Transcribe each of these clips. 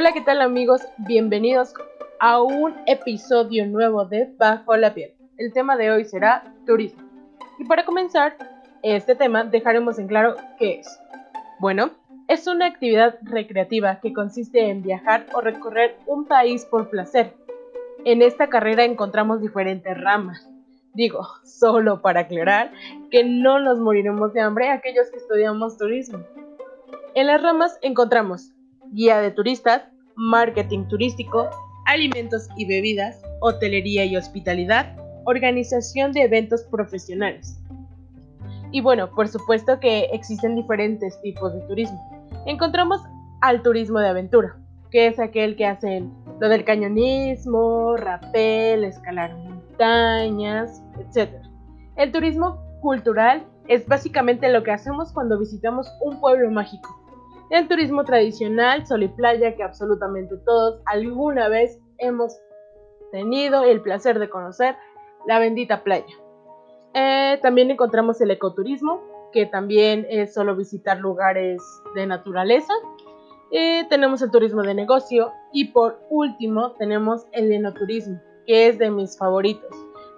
Hola, ¿qué tal amigos? Bienvenidos a un episodio nuevo de Bajo la piel. El tema de hoy será turismo. Y para comenzar este tema dejaremos en claro qué es. Bueno, es una actividad recreativa que consiste en viajar o recorrer un país por placer. En esta carrera encontramos diferentes ramas. Digo, solo para aclarar que no nos moriremos de hambre aquellos que estudiamos turismo. En las ramas encontramos guía de turistas, marketing turístico, alimentos y bebidas, hotelería y hospitalidad, organización de eventos profesionales. Y bueno, por supuesto que existen diferentes tipos de turismo. Encontramos al turismo de aventura, que es aquel que hacen lo del cañonismo, rapel, escalar montañas, etc. El turismo cultural es básicamente lo que hacemos cuando visitamos un pueblo mágico. El turismo tradicional, sol y playa, que absolutamente todos alguna vez hemos tenido el placer de conocer la bendita playa. Eh, también encontramos el ecoturismo, que también es solo visitar lugares de naturaleza. Eh, tenemos el turismo de negocio y por último tenemos el enoturismo, que es de mis favoritos.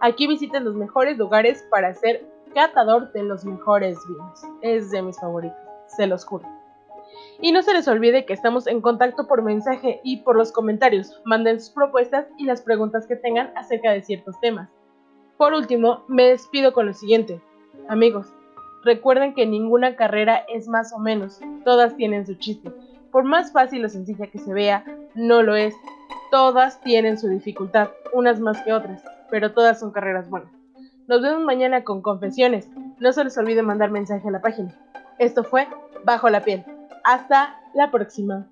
Aquí visiten los mejores lugares para ser catador de los mejores vinos. Es de mis favoritos, se los juro. Y no se les olvide que estamos en contacto por mensaje y por los comentarios. Manden sus propuestas y las preguntas que tengan acerca de ciertos temas. Por último, me despido con lo siguiente. Amigos, recuerden que ninguna carrera es más o menos, todas tienen su chiste. Por más fácil o sencilla que se vea, no lo es. Todas tienen su dificultad, unas más que otras, pero todas son carreras buenas. Nos vemos mañana con confesiones. No se les olvide mandar mensaje a la página. Esto fue Bajo la piel. Hasta la próxima.